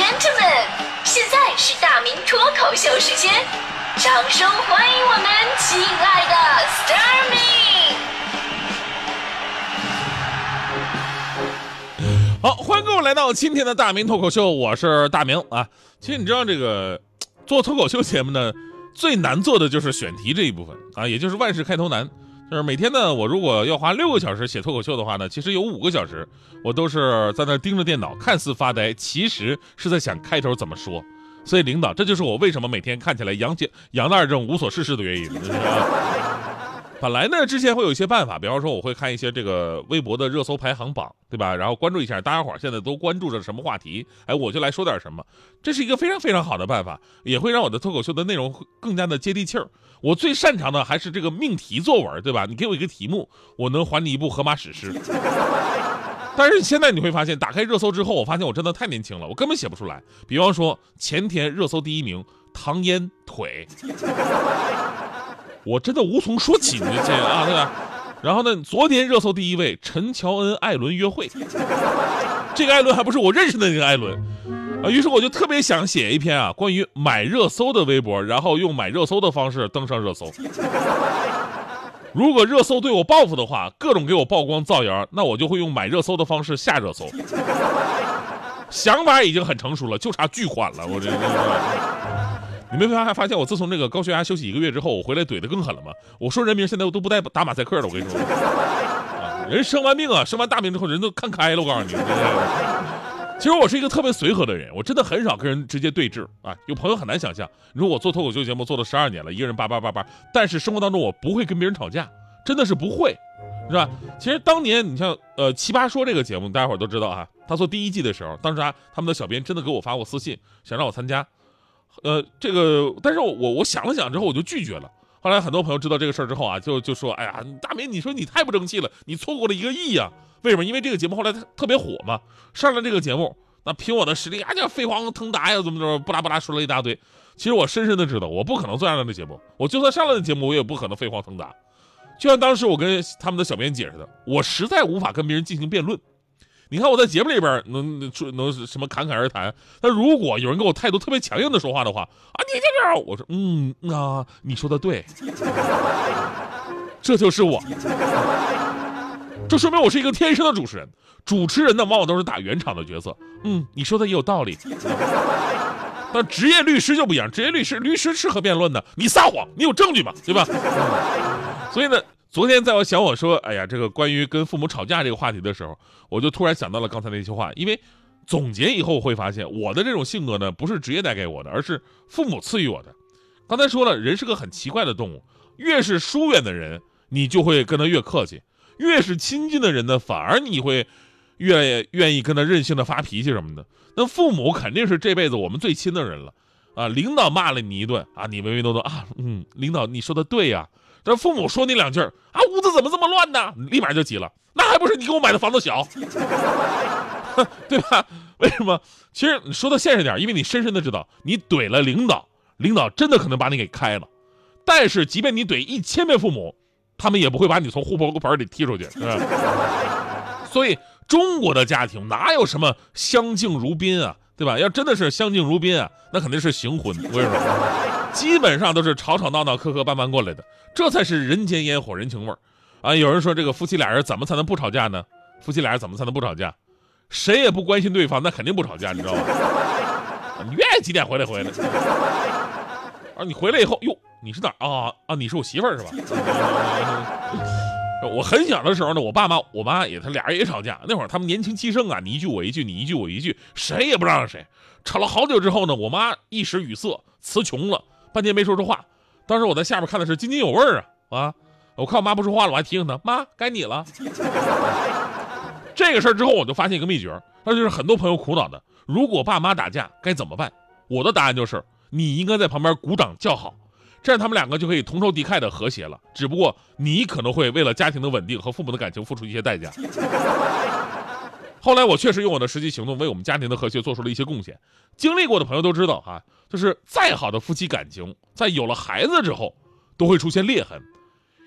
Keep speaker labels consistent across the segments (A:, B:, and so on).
A: gentlemen，现在是大明脱口秀时间，掌声欢迎我们亲爱的 Starmy。
B: 好，欢迎各位来到今天的大明脱口秀，我是大明啊。其实你知道这个做脱口秀节目呢，最难做的就是选题这一部分啊，也就是万事开头难。就是每天呢，我如果要花六个小时写脱口秀的话呢，其实有五个小时我都是在那盯着电脑，看似发呆，其实是在想开头怎么说。所以领导，这就是我为什么每天看起来杨姐杨大正无所事事的原因。本来呢，之前会有一些办法，比方说我会看一些这个微博的热搜排行榜，对吧？然后关注一下大家伙现在都关注着什么话题，哎，我就来说点什么，这是一个非常非常好的办法，也会让我的脱口秀的内容更加的接地气儿。我最擅长的还是这个命题作文，对吧？你给我一个题目，我能还你一部荷马史诗。但是现在你会发现，打开热搜之后，我发现我真的太年轻了，我根本写不出来。比方说前天热搜第一名唐嫣腿。我真的无从说起，你这啊，对吧？然后呢，昨天热搜第一位陈乔恩艾伦约会，这个艾伦还不是我认识的那个艾伦啊。于是我就特别想写一篇啊关于买热搜的微博，然后用买热搜的方式登上热搜。如果热搜对我报复的话，各种给我曝光造谣，那我就会用买热搜的方式下热搜。想法已经很成熟了，就差巨款了，我这。你没发发现我自从这个高血压休息一个月之后，我回来怼的更狠了吗？我说人名现在我都不带打马赛克了，我跟你说，啊，人生完病啊，生完大病之后人都看开了，我告诉你。其实我是一个特别随和的人，我真的很少跟人直接对峙啊。有朋友很难想象，你说我做脱口秀节目做了十二年了，一个人叭叭叭叭，但是生活当中我不会跟别人吵架，真的是不会，是吧？其实当年你像呃奇葩说这个节目，大家伙都知道啊，他做第一季的时候，当时啊他们的小编真的给我发过私信，想让我参加。呃，这个，但是我我想了想之后，我就拒绝了。后来很多朋友知道这个事儿之后啊，就就说：“哎呀，大明，你说你太不争气了，你错过了一个亿呀！为什么？因为这个节目后来它特别火嘛。上了这个节目，那凭我的实力啊，叫飞黄腾达呀，怎么怎么，不拉不拉说了一大堆。其实我深深的知道，我不可能做这样的节目。我就算上了那节目，我也不可能飞黄腾达。就像当时我跟他们的小编解释的，我实在无法跟别人进行辩论。”你看我在节目里边能说能什么侃侃而谈，但如果有人跟我态度特别强硬的说话的话啊，你这边，我说嗯啊，你说的对，这就是我，这说明我是一个天生的主持人。主持人呢，往往都是打圆场的角色。嗯，你说的也有道理。但职业律师就不一样，职业律师律师适合辩论的，你撒谎，你有证据吗？对吧？所以呢。昨天在我想我说，哎呀，这个关于跟父母吵架这个话题的时候，我就突然想到了刚才那句话。因为总结以后会发现，我的这种性格呢，不是职业带给我的，而是父母赐予我的。刚才说了，人是个很奇怪的动物，越是疏远的人，你就会跟他越客气；越是亲近的人呢，反而你会越愿意跟他任性的发脾气什么的。那父母肯定是这辈子我们最亲的人了啊！领导骂了你一顿啊，你唯唯诺诺啊，嗯，领导你说的对呀。这父母说你两句啊，屋子怎么这么乱呢？立马就急了，那还不是你给我买的房子小，对吧？为什么？其实说的现实点，因为你深深的知道，你怼了领导，领导真的可能把你给开了。但是，即便你怼一千遍父母，他们也不会把你从户口本里踢出去，是吧？所以，中国的家庭哪有什么相敬如宾啊，对吧？要真的是相敬如宾啊，那肯定是行婚，为什么？基本上都是吵吵闹闹、磕磕绊绊过来的，这才是人间烟火、人情味儿啊！有人说这个夫妻俩人怎么才能不吵架呢？夫妻俩人怎么才能不吵架？谁也不关心对方，那肯定不吵架，你知道吗？你愿意几点回来回来？啊，你回来以后，哟，你是哪啊？啊，你是我媳妇儿是吧？我很小的时候呢，我爸妈、我妈也，他俩人也吵架。那会儿他们年轻气盛啊，你一句我一句，你一句我一句，谁也不让谁。吵了好久之后呢，我妈一时语塞，词穷了。半天没说出话，当时我在下边看的是津津有味儿啊啊！我看我妈不说话了，我还提醒她：“妈，该你了。”这个事儿之后，我就发现一个秘诀，那就是很多朋友苦恼的：如果爸妈打架该怎么办？我的答案就是：你应该在旁边鼓掌叫好，这样他们两个就可以同仇敌忾的和谐了。只不过你可能会为了家庭的稳定和父母的感情付出一些代价。后来我确实用我的实际行动为我们家庭的和谐做出了一些贡献。经历过的朋友都知道，哈，就是再好的夫妻感情，在有了孩子之后，都会出现裂痕。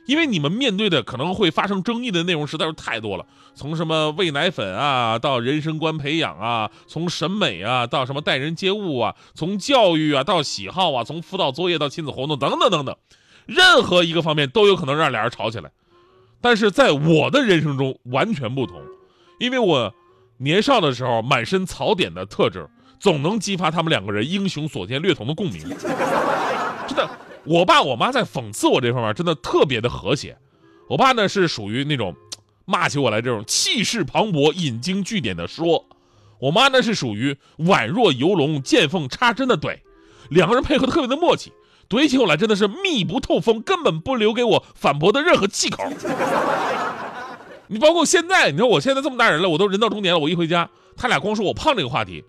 B: 因为你们面对的可能会发生争议的内容实在是太多了，从什么喂奶粉啊，到人生观培养啊，从审美啊，到什么待人接物啊，从教育啊到喜好啊，从辅导作业到亲子活动等等等等，任何一个方面都有可能让俩人吵起来。但是在我的人生中完全不同，因为我年少的时候满身槽点的特质，总能激发他们两个人英雄所见略同的共鸣。真的。我爸我妈在讽刺我这方面真的特别的和谐。我爸呢是属于那种骂起我来这种气势磅礴、引经据典的说，我妈呢是属于宛若游龙、见缝插针的怼。两个人配合的特别的默契，怼起我来真的是密不透风，根本不留给我反驳的任何气口。你包括现在，你说我现在这么大人了，我都人到中年了，我一回家，他俩光说我胖这个话题，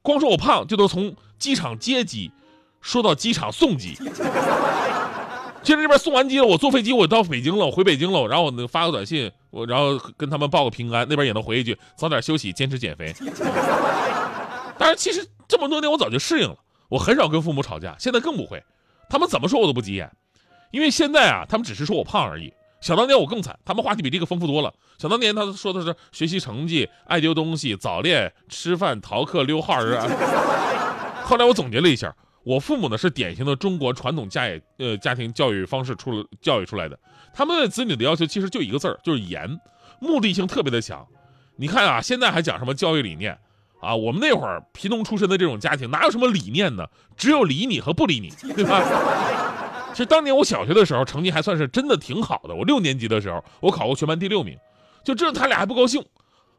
B: 光说我胖就都从机场接机。说到机场送机，其实这边送完机了，我坐飞机，我到北京了，我回北京了，然后我发个短信，我然后跟他们报个平安，那边也能回一句早点休息，坚持减肥。当然，其实这么多年我早就适应了，我很少跟父母吵架，现在更不会，他们怎么说我都不急眼，因为现在啊，他们只是说我胖而已。想当年我更惨，他们话题比这个丰富多了。想当年他说的是学习成绩、爱丢东西、早恋、吃饭、逃课、溜号儿啊？后来我总结了一下。我父母呢是典型的中国传统家业呃家庭教育方式出教育出来的，他们对子女的要求其实就一个字儿，就是严，目的性特别的强。你看啊，现在还讲什么教育理念啊？我们那会儿贫农出身的这种家庭哪有什么理念呢？只有理你和不理你，对吧？其实当年我小学的时候成绩还算是真的挺好的，我六年级的时候我考过全班第六名，就这他俩还不高兴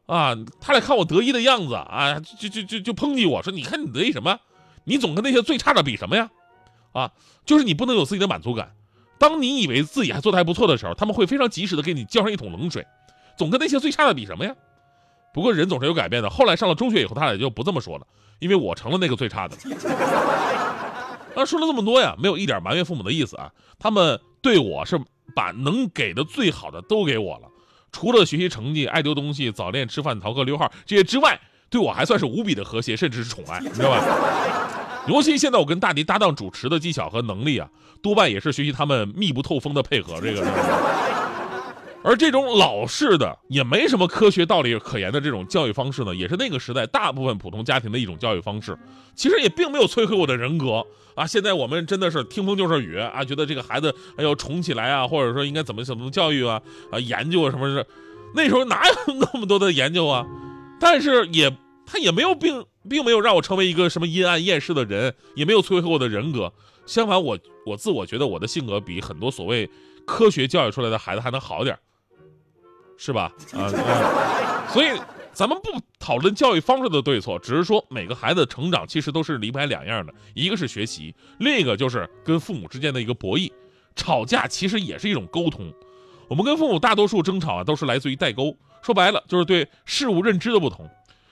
B: 啊？他俩看我得意的样子啊，就就就就抨击我说：“你看你得意什么？”你总跟那些最差的比什么呀？啊，就是你不能有自己的满足感。当你以为自己还做的还不错的时候，他们会非常及时的给你浇上一桶冷水。总跟那些最差的比什么呀？不过人总是有改变的。后来上了中学以后，他俩就不这么说了，因为我成了那个最差的。啊，说了这么多呀，没有一点埋怨父母的意思啊。他们对我是把能给的最好的都给我了，除了学习成绩、爱丢东西、早恋、吃饭、逃课、溜号这些之外。对我还算是无比的和谐，甚至是宠爱，你知道吧？尤其现在我跟大迪搭档主持的技巧和能力啊，多半也是学习他们密不透风的配合。这个，而这种老式的也没什么科学道理可言的这种教育方式呢，也是那个时代大部分普通家庭的一种教育方式。其实也并没有摧毁我的人格啊！现在我们真的是听风就是雨啊，觉得这个孩子要宠起来啊，或者说应该怎么怎么教育啊啊，研究啊什么是？那时候哪有那么多的研究啊？但是也。他也没有并并没有让我成为一个什么阴暗厌世的人，也没有摧毁我的人格。相反，我我自我觉得我的性格比很多所谓科学教育出来的孩子还能好点儿是吧？啊，所以咱们不讨论教育方式的对错，只是说每个孩子的成长其实都是离不开两样的，一个是学习，另一个就是跟父母之间的一个博弈。吵架其实也是一种沟通。我们跟父母大多数争吵啊，都是来自于代沟，说白了就是对事物认知的不同。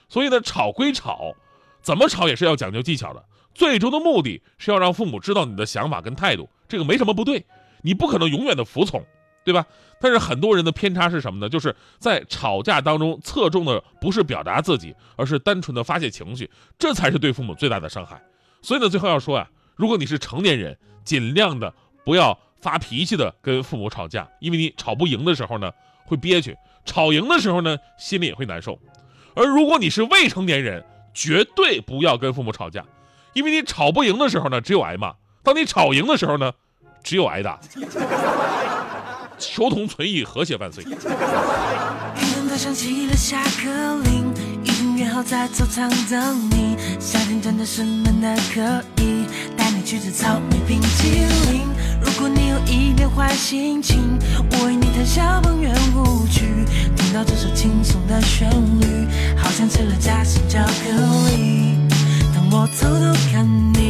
B: 所以呢，吵归吵，怎么吵也是要讲究技巧的。最终的目的是要让父母知道你的想法跟态度，这个没什么不对。你不可能永远的服从，对吧？但是很多人的偏差是什么呢？就是在吵架当中侧重的不是表达自己，而是单纯的发泄情绪，这才是对父母最大的伤害。所以呢，最后要说啊，如果你是成年人，尽量的不要发脾气的跟父母吵架，因为你吵不赢的时候呢会憋屈，吵赢的时候呢心里也会难受。而如果你是未成年人，绝对不要跟父母吵架，因为你吵不赢的时候呢，只有挨骂；当你吵赢的时候呢，只有挨打。求同存异，和谐万岁。
C: 响起了下课铃，已经约好在操场等你。夏天真的是闷的可以，带你去吃草莓冰淇淋。如果你有一点坏心情，我为你弹小邦圆舞曲。听到这首轻松的旋律，好像吃了夹心巧克力。当我偷偷看你，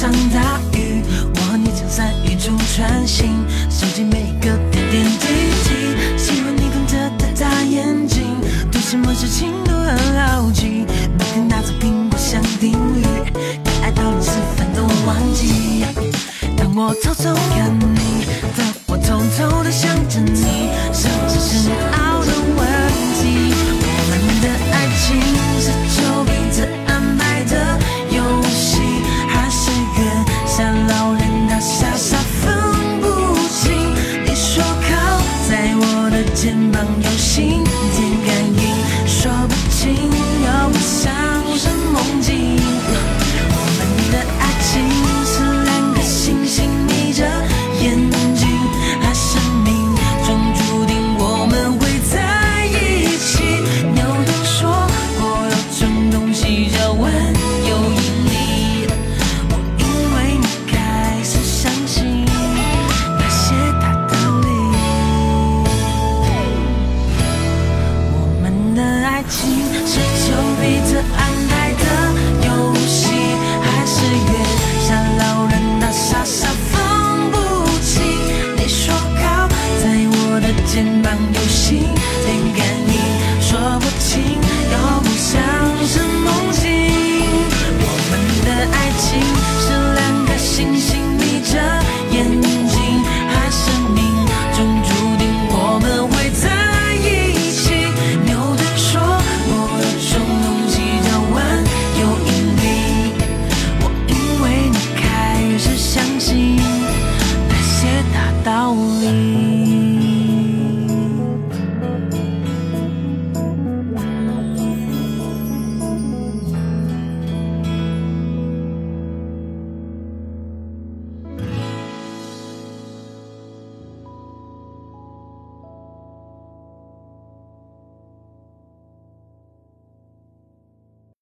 C: 场大雨我和你撑伞雨中穿行收集每一个点点滴滴喜欢你瞪着的大眼睛。对什么事情都很好奇每天拿着苹果想定律可爱到连吃饭都忘记。当我偷偷看你 Làm.